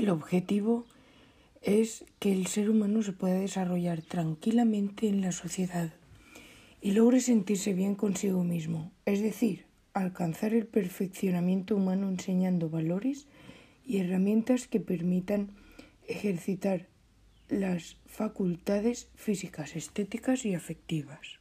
El objetivo es que el ser humano se pueda desarrollar tranquilamente en la sociedad y logre sentirse bien consigo mismo, es decir, alcanzar el perfeccionamiento humano enseñando valores y herramientas que permitan ejercitar las facultades físicas, estéticas y afectivas.